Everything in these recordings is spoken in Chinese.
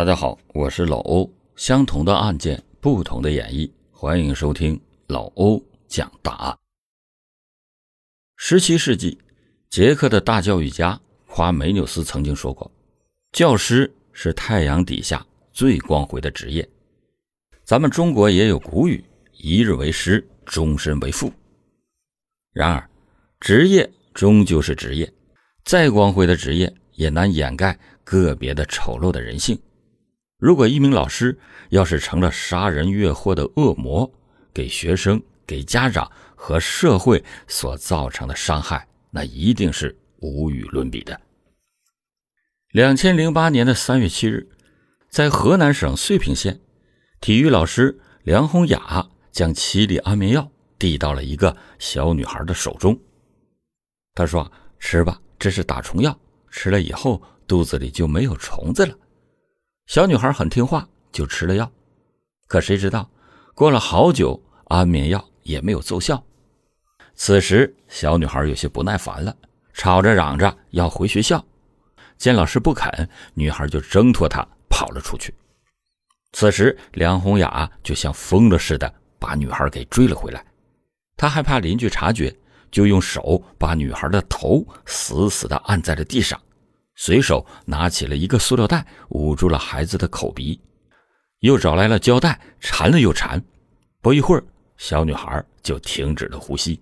大家好，我是老欧。相同的案件，不同的演绎，欢迎收听老欧讲大案。十七世纪，捷克的大教育家夸梅纽斯曾经说过：“教师是太阳底下最光辉的职业。”咱们中国也有古语：“一日为师，终身为父。”然而，职业终究是职业，再光辉的职业也难掩盖个别的丑陋的人性。如果一名老师要是成了杀人越货的恶魔，给学生、给家长和社会所造成的伤害，那一定是无与伦比的。两千零八年的三月七日，在河南省遂平县，体育老师梁红雅将七粒安眠药递到了一个小女孩的手中。他说：“吃吧，这是打虫药，吃了以后肚子里就没有虫子了。”小女孩很听话，就吃了药。可谁知道，过了好久，安眠药也没有奏效。此时，小女孩有些不耐烦了，吵着嚷着要回学校。见老师不肯，女孩就挣脱他跑了出去。此时，梁红雅就像疯了似的把女孩给追了回来。她害怕邻居察觉，就用手把女孩的头死死地按在了地上。随手拿起了一个塑料袋，捂住了孩子的口鼻，又找来了胶带，缠了又缠。不一会儿，小女孩就停止了呼吸。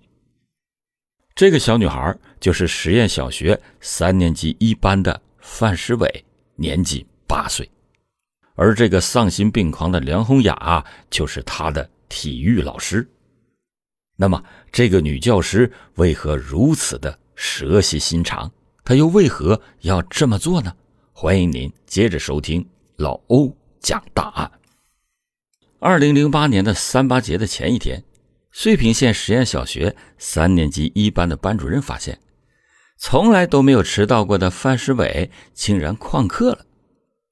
这个小女孩就是实验小学三年级一班的范诗伟，年仅八岁。而这个丧心病狂的梁红雅，就是她的体育老师。那么，这个女教师为何如此的蛇蝎心肠？他又为何要这么做呢？欢迎您接着收听老欧讲大案。二零零八年的三八节的前一天，遂平县实验小学三年级一班的班主任发现，从来都没有迟到过的范诗伟竟然旷课了。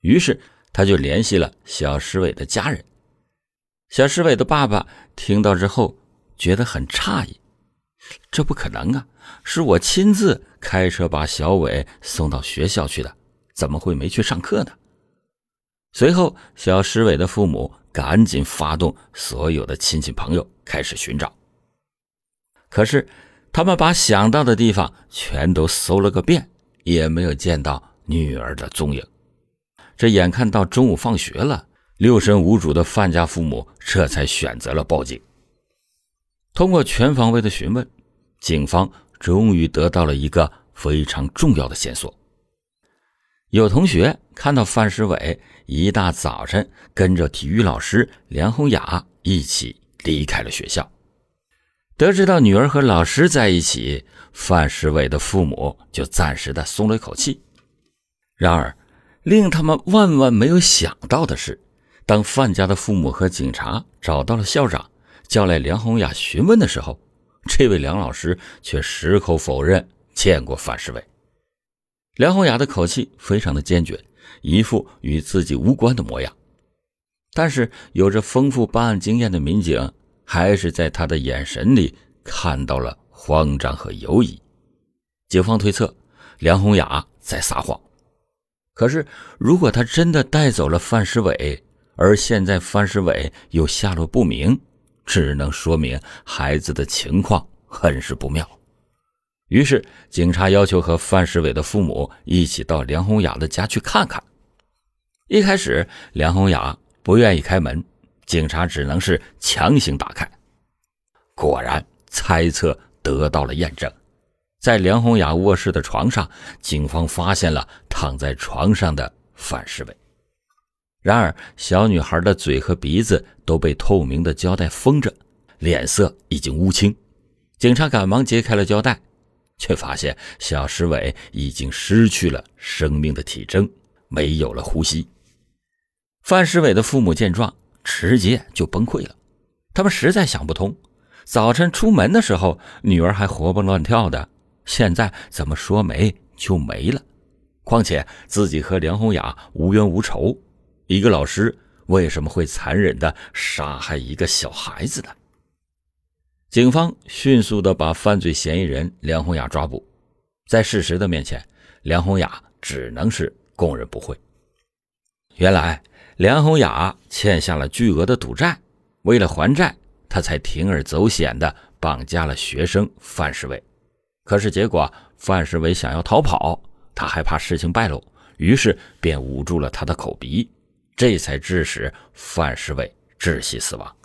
于是他就联系了小石伟的家人。小石伟的爸爸听到之后觉得很诧异，这不可能啊！是我亲自开车把小伟送到学校去的，怎么会没去上课呢？随后，小石伟的父母赶紧发动所有的亲戚朋友开始寻找。可是，他们把想到的地方全都搜了个遍，也没有见到女儿的踪影。这眼看到中午放学了，六神无主的范家父母这才选择了报警。通过全方位的询问，警方。终于得到了一个非常重要的线索。有同学看到范世伟一大早晨跟着体育老师梁红雅一起离开了学校。得知到女儿和老师在一起，范世伟的父母就暂时的松了一口气。然而，令他们万万没有想到的是，当范家的父母和警察找到了校长，叫来梁红雅询问的时候。这位梁老师却矢口否认见过范世伟。梁红雅的口气非常的坚决，一副与自己无关的模样。但是有着丰富办案经验的民警，还是在他的眼神里看到了慌张和犹疑。警方推测，梁红雅在撒谎。可是，如果他真的带走了范世伟，而现在范世伟又下落不明，只能说明孩子的情况很是不妙，于是警察要求和范世伟的父母一起到梁红雅的家去看看。一开始，梁红雅不愿意开门，警察只能是强行打开。果然，猜测得到了验证，在梁红雅卧室的床上，警方发现了躺在床上的范世伟。然而，小女孩的嘴和鼻子都被透明的胶带封着，脸色已经乌青。警察赶忙揭开了胶带，却发现小石伟已经失去了生命的体征，没有了呼吸。范石伟的父母见状，直接就崩溃了。他们实在想不通：早晨出门的时候，女儿还活蹦乱跳的，现在怎么说没就没了？况且自己和梁红雅无冤无仇。一个老师为什么会残忍的杀害一个小孩子呢？警方迅速的把犯罪嫌疑人梁红雅抓捕，在事实的面前，梁红雅只能是供认不讳。原来梁红雅欠下了巨额的赌债，为了还债，他才铤而走险的绑架了学生范世伟。可是结果，范世伟想要逃跑，他害怕事情败露，于是便捂住了他的口鼻，这才致使范世伟窒息死亡。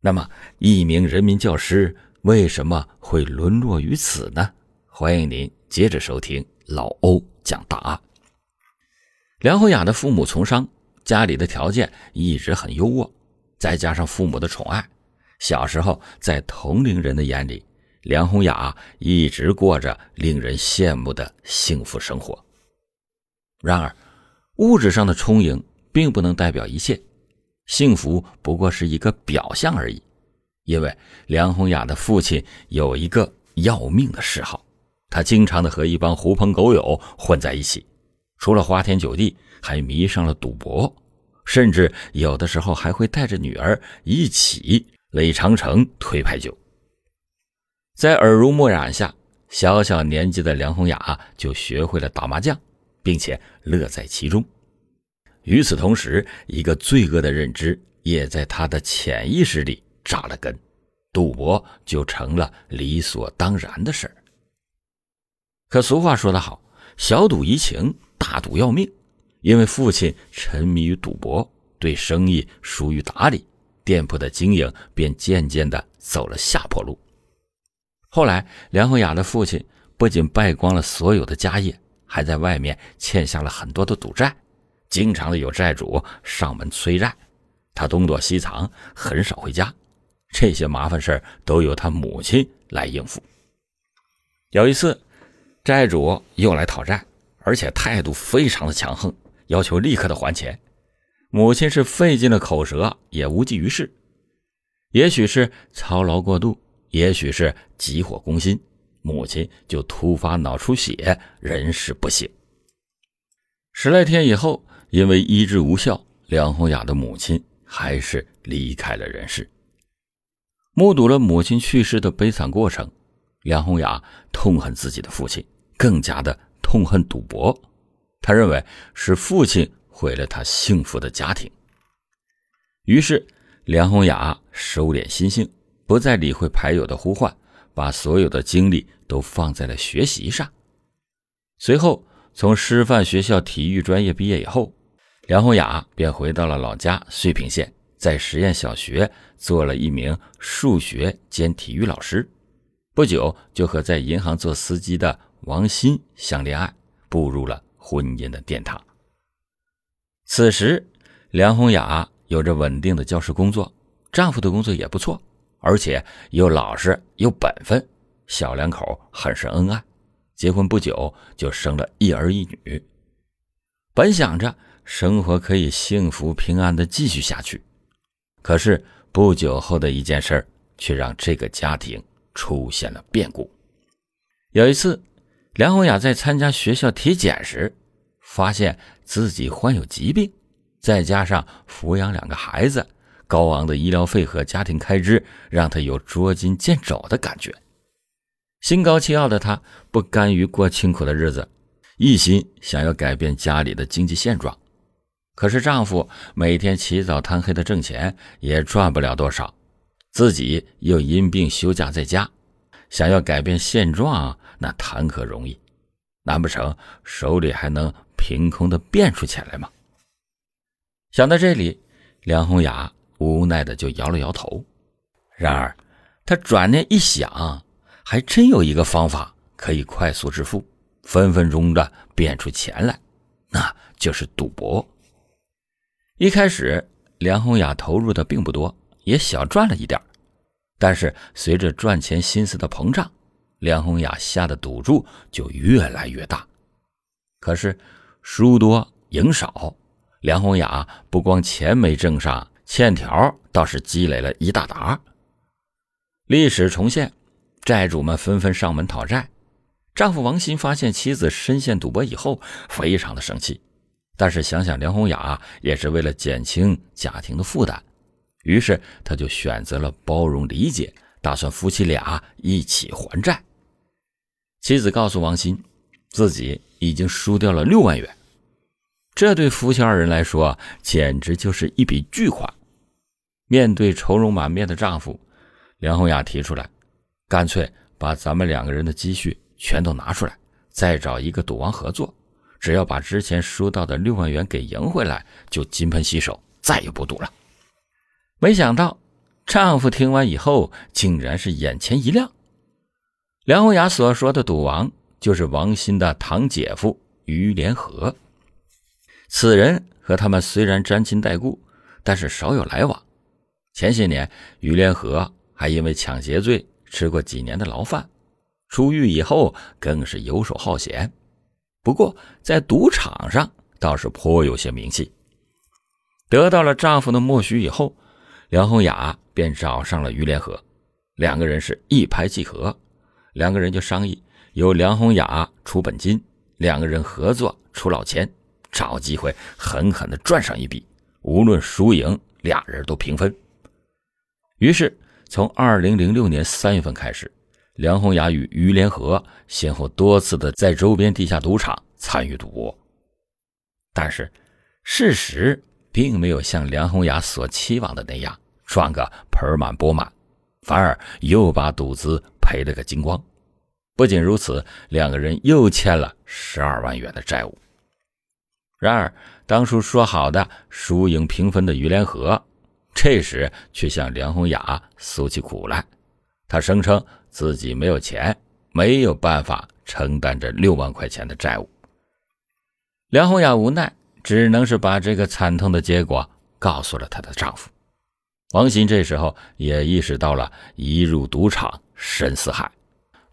那么，一名人民教师为什么会沦落于此呢？欢迎您接着收听老欧讲大案。梁红雅的父母从商，家里的条件一直很优渥，再加上父母的宠爱，小时候在同龄人的眼里，梁红雅一直过着令人羡慕的幸福生活。然而，物质上的充盈并不能代表一切。幸福不过是一个表象而已，因为梁红雅的父亲有一个要命的嗜好，他经常的和一帮狐朋狗友混在一起，除了花天酒地，还迷上了赌博，甚至有的时候还会带着女儿一起垒长城、推牌九。在耳濡目染下，小小年纪的梁红雅就学会了打麻将，并且乐在其中。与此同时，一个罪恶的认知也在他的潜意识里扎了根，赌博就成了理所当然的事儿。可俗话说得好，小赌怡情，大赌要命。因为父亲沉迷于赌博，对生意疏于打理，店铺的经营便渐渐的走了下坡路。后来，梁红雅的父亲不仅败光了所有的家业，还在外面欠下了很多的赌债。经常的有债主上门催债，他东躲西藏，很少回家。这些麻烦事都由他母亲来应付。有一次，债主又来讨债，而且态度非常的强横，要求立刻的还钱。母亲是费尽了口舌，也无济于事。也许是操劳过度，也许是急火攻心，母亲就突发脑出血，人事不省。十来天以后。因为医治无效，梁红雅的母亲还是离开了人世。目睹了母亲去世的悲惨过程，梁红雅痛恨自己的父亲，更加的痛恨赌博。他认为是父亲毁了他幸福的家庭。于是，梁红雅收敛心性，不再理会牌友的呼唤，把所有的精力都放在了学习上。随后，从师范学校体育专业毕业以后。梁红雅便回到了老家遂平县，在实验小学做了一名数学兼体育老师。不久，就和在银行做司机的王鑫相恋爱，步入了婚姻的殿堂。此时，梁红雅有着稳定的教师工作，丈夫的工作也不错，而且又老实又本分，小两口很是恩爱。结婚不久，就生了一儿一女。本想着。生活可以幸福平安的继续下去，可是不久后的一件事却让这个家庭出现了变故。有一次，梁红雅在参加学校体检时，发现自己患有疾病，再加上抚养两个孩子，高昂的医疗费和家庭开支让她有捉襟见肘的感觉。心高气傲的她不甘于过清苦的日子，一心想要改变家里的经济现状。可是丈夫每天起早贪黑的挣钱，也赚不了多少，自己又因病休假在家，想要改变现状，那谈何容易？难不成手里还能凭空的变出钱来吗？想到这里，梁红雅无奈的就摇了摇头。然而，他转念一想，还真有一个方法可以快速致富，分分钟的变出钱来，那就是赌博。一开始，梁红雅投入的并不多，也小赚了一点但是随着赚钱心思的膨胀，梁红雅下的赌注就越来越大。可是输多赢少，梁红雅不光钱没挣上，欠条倒是积累了一大沓。历史重现，债主们纷纷上门讨债。丈夫王鑫发现妻子深陷赌博以后，非常的生气。但是想想梁红雅也是为了减轻家庭的负担，于是他就选择了包容理解，打算夫妻俩一起还债。妻子告诉王鑫，自己已经输掉了六万元。这对夫妻二人来说简直就是一笔巨款。面对愁容满面的丈夫，梁红雅提出来，干脆把咱们两个人的积蓄全都拿出来，再找一个赌王合作，只要把之前输到的六万元给赢回来，就金盆洗手，再也不赌了。没想到，丈夫听完以后，竟然是眼前一亮。梁红雅所说的赌王，就是王鑫的堂姐夫于连河。此人和他们虽然沾亲带故，但是少有来往。前些年，于连河还因为抢劫罪吃过几年的牢饭，出狱以后更是游手好闲。不过在赌场上倒是颇有些名气。得到了丈夫的默许以后，梁红雅便找上了于连河，两个人是一拍即合。两个人就商议，由梁红雅出本金，两个人合作出老千，找机会狠狠的赚上一笔，无论输赢，俩人都平分。于是，从二零零六年三月份开始，梁红雅与于连河先后多次的在周边地下赌场参与赌博。但是，事实并没有像梁红雅所期望的那样赚个盆满钵满，反而又把赌资赔了个精光。不仅如此，两个人又欠了十二万元的债务。然而，当初说好的输赢平分的于连河。这时却向梁红雅诉起苦来，他声称自己没有钱，没有办法承担这六万块钱的债务。梁红雅无奈，只能是把这个惨痛的结果告诉了她的丈夫王鑫。这时候也意识到了一入赌场深似海，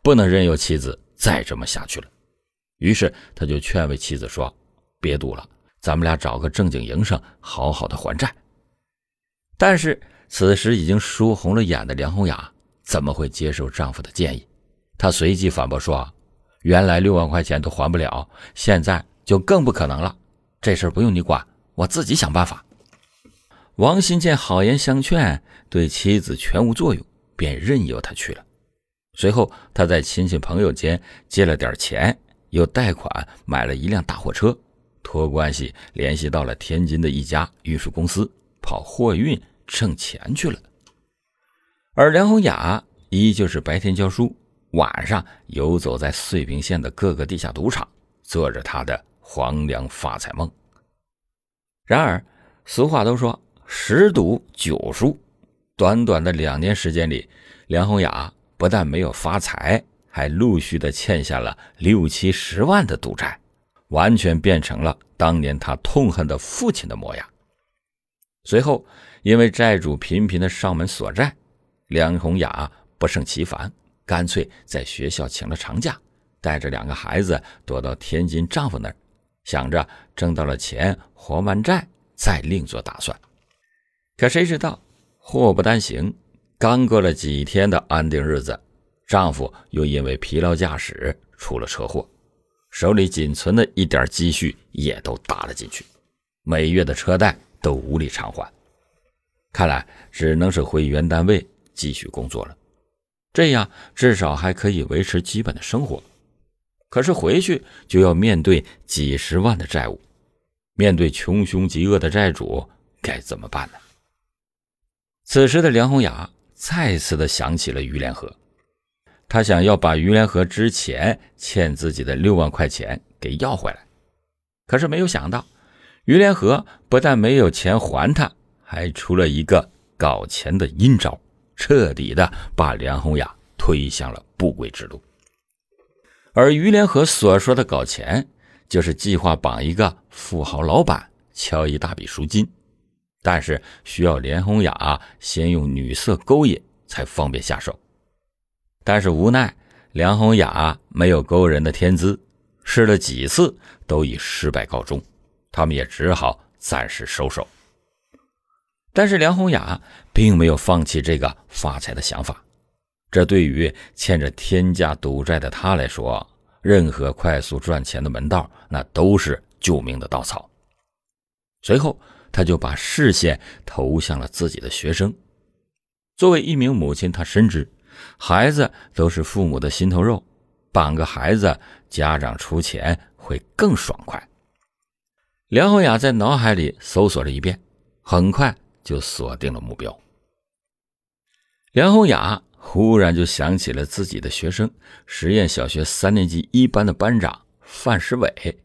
不能任由妻子再这么下去了。于是他就劝慰妻子说：“别赌了，咱们俩找个正经营生，好好的还债。”但是此时已经输红了眼的梁红雅怎么会接受丈夫的建议？她随即反驳说：“原来六万块钱都还不了，现在就更不可能了。这事不用你管，我自己想办法。”王鑫见好言相劝对妻子全无作用，便任由他去了。随后，他在亲戚朋友间借了点钱，又贷款买了一辆大货车，托关系联系到了天津的一家运输公司，跑货运。挣钱去了，而梁红雅依旧是白天教书，晚上游走在遂平县的各个地下赌场，做着她的黄粱发财梦。然而，俗话都说十赌九输，短短的两年时间里，梁红雅不但没有发财，还陆续的欠下了六七十万的赌债，完全变成了当年她痛恨的父亲的模样。随后。因为债主频频的上门索债，梁红雅不胜其烦，干脆在学校请了长假，带着两个孩子躲到天津丈夫那儿，想着挣到了钱还完债再另做打算。可谁知道祸不单行，刚过了几天的安定日子，丈夫又因为疲劳驾驶出了车祸，手里仅存的一点积蓄也都搭了进去，每月的车贷都无力偿还。看来只能是回原单位继续工作了，这样至少还可以维持基本的生活。可是回去就要面对几十万的债务，面对穷凶极恶的债主，该怎么办呢？此时的梁红雅再次的想起了于连河，她想要把于连河之前欠自己的六万块钱给要回来，可是没有想到，于连河不但没有钱还他。还出了一个搞钱的阴招，彻底的把梁红雅推向了不归之路。而于连河所说的搞钱，就是计划绑一个富豪老板，敲一大笔赎金，但是需要梁红雅先用女色勾引才方便下手。但是无奈梁红雅没有勾人的天资，试了几次都以失败告终，他们也只好暂时收手。但是梁红雅并没有放弃这个发财的想法，这对于欠着天价赌债的她来说，任何快速赚钱的门道那都是救命的稻草。随后，他就把视线投向了自己的学生。作为一名母亲，她深知孩子都是父母的心头肉，绑个孩子，家长出钱会更爽快。梁红雅在脑海里搜索了一遍，很快就锁定了目标。梁红雅忽然就想起了自己的学生，实验小学三年级一班的班长范石伟。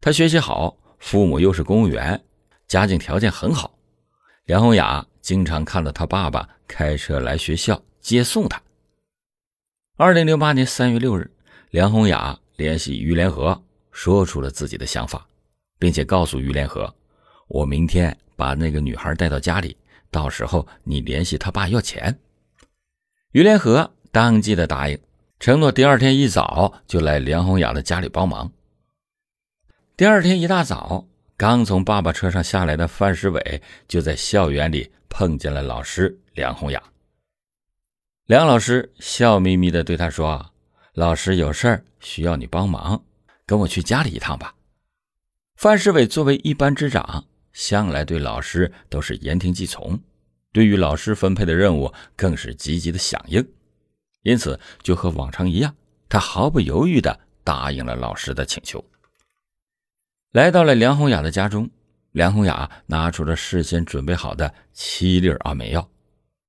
他学习好，父母又是公务员，家境条件很好。梁红雅经常看到他爸爸开车来学校接送他。二零零八年三月六日，梁红雅联系于连河，说出了自己的想法。并且告诉于连河：“我明天把那个女孩带到家里，到时候你联系他爸要钱。”于连河当即的答应，承诺第二天一早就来梁红雅的家里帮忙。第二天一大早，刚从爸爸车上下来的范世伟就在校园里碰见了老师梁红雅。梁老师笑眯眯的对他说：“老师有事儿需要你帮忙，跟我去家里一趟吧。”范世伟作为一班之长，向来对老师都是言听计从，对于老师分配的任务更是积极的响应，因此就和往常一样，他毫不犹豫的答应了老师的请求。来到了梁红雅的家中，梁红雅拿出了事先准备好的七粒安眠药，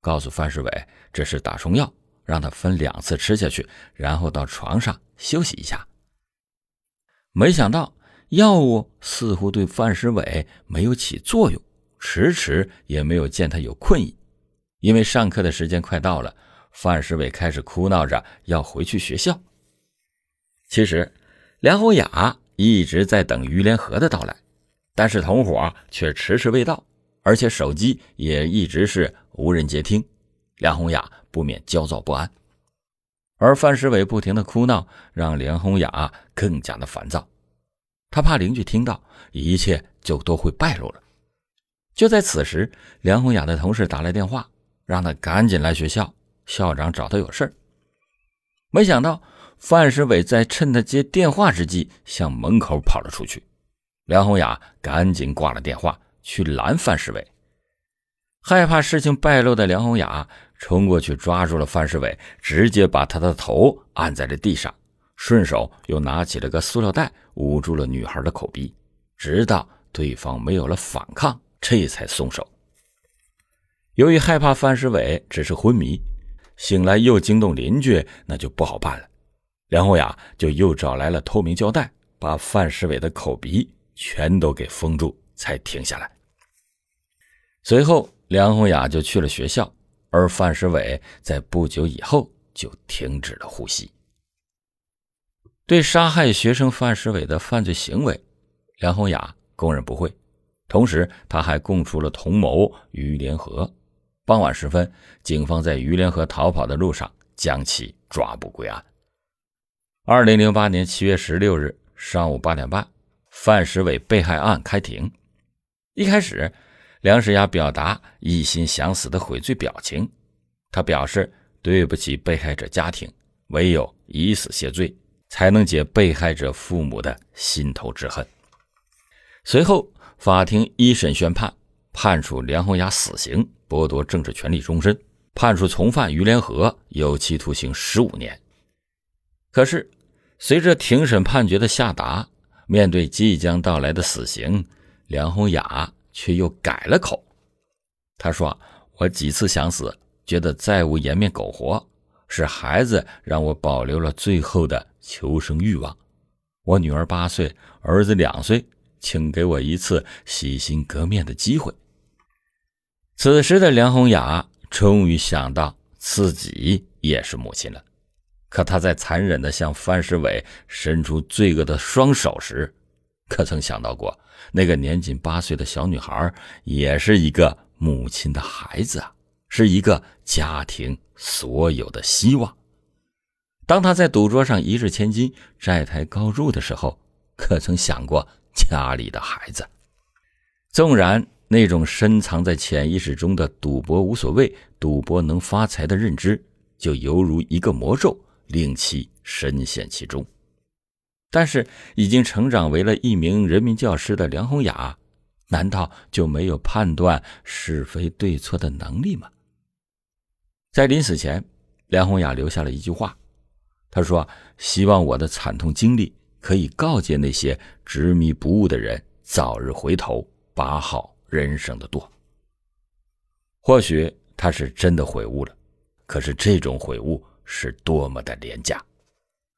告诉范世伟这是打虫药，让他分两次吃下去，然后到床上休息一下。没想到。药物似乎对范时伟没有起作用，迟迟也没有见他有困意。因为上课的时间快到了，范时伟开始哭闹着要回去学校。其实，梁红雅一直在等于连河的到来，但是同伙却迟迟未到，而且手机也一直是无人接听，梁红雅不免焦躁不安。而范时伟不停的哭闹，让梁红雅更加的烦躁。他怕邻居听到，一切就都会败露了。就在此时，梁红雅的同事打来电话，让他赶紧来学校，校长找他有事没想到范世伟在趁他接电话之际，向门口跑了出去。梁红雅赶紧挂了电话，去拦范世伟。害怕事情败露的梁红雅冲过去抓住了范世伟，直接把他的头按在了地上。顺手又拿起了个塑料袋捂住了女孩的口鼻，直到对方没有了反抗，这才松手。由于害怕范世伟只是昏迷，醒来又惊动邻居，那就不好办了。梁红雅就又找来了透明胶带，把范世伟的口鼻全都给封住，才停下来。随后，梁红雅就去了学校，而范世伟在不久以后就停止了呼吸。对杀害学生范世伟的犯罪行为，梁红雅供认不讳，同时他还供出了同谋于连河。傍晚时分，警方在于连河逃跑的路上将其抓捕归案。二零零八年七月十六日上午八点半，范世伟被害案开庭。一开始，梁世雅表达一心想死的悔罪表情，他表示对不起被害者家庭，唯有以死谢罪。才能解被害者父母的心头之恨。随后，法庭一审宣判，判处梁红雅死刑，剥夺政治权利终身，判处从犯于连河有期徒刑十五年。可是，随着庭审判决的下达，面对即将到来的死刑，梁红雅却又改了口。他说：“我几次想死，觉得再无颜面苟活，是孩子让我保留了最后的。”求生欲望，我女儿八岁，儿子两岁，请给我一次洗心革面的机会。此时的梁红雅终于想到自己也是母亲了，可她在残忍的向范世伟伸出罪恶的双手时，可曾想到过那个年仅八岁的小女孩也是一个母亲的孩子啊，是一个家庭所有的希望。当他在赌桌上一掷千金、债台高筑的时候，可曾想过家里的孩子？纵然那种深藏在潜意识中的赌博无所谓、赌博能发财的认知，就犹如一个魔咒，令其深陷其中。但是，已经成长为了一名人民教师的梁红雅，难道就没有判断是非对错的能力吗？在临死前，梁红雅留下了一句话。她说：“希望我的惨痛经历可以告诫那些执迷不悟的人早日回头，把好人生的舵。或许他是真的悔悟了，可是这种悔悟是多么的廉价。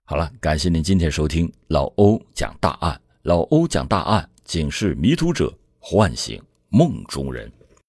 好了，感谢您今天收听老欧讲大案。老欧讲大案，警示迷途者，唤醒梦中人。